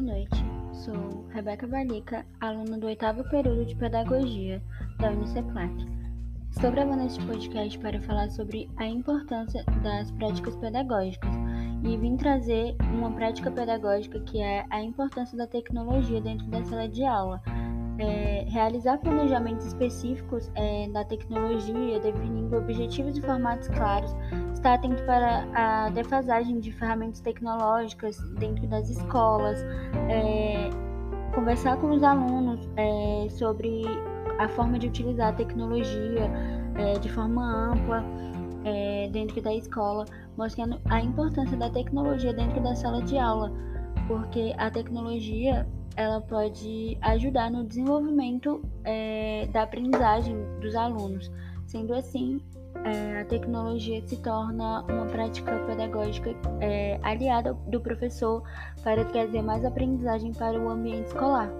boa noite. Sou Rebeca Balica, aluna do oitavo período de Pedagogia da Uniceplac. Estou gravando este podcast para falar sobre a importância das práticas pedagógicas e vim trazer uma prática pedagógica que é a importância da tecnologia dentro da sala de aula é, realizar planejamentos específicos é, da tecnologia, definindo objetivos e formatos claros, estar atento para a defasagem de ferramentas tecnológicas dentro das escolas, é, conversar com os alunos é, sobre a forma de utilizar a tecnologia é, de forma ampla é, dentro da escola, mostrando a importância da tecnologia dentro da sala de aula, porque a tecnologia ela pode ajudar no desenvolvimento é, da aprendizagem dos alunos. Sendo assim, é, a tecnologia se torna uma prática pedagógica é, aliada do professor para trazer mais aprendizagem para o ambiente escolar.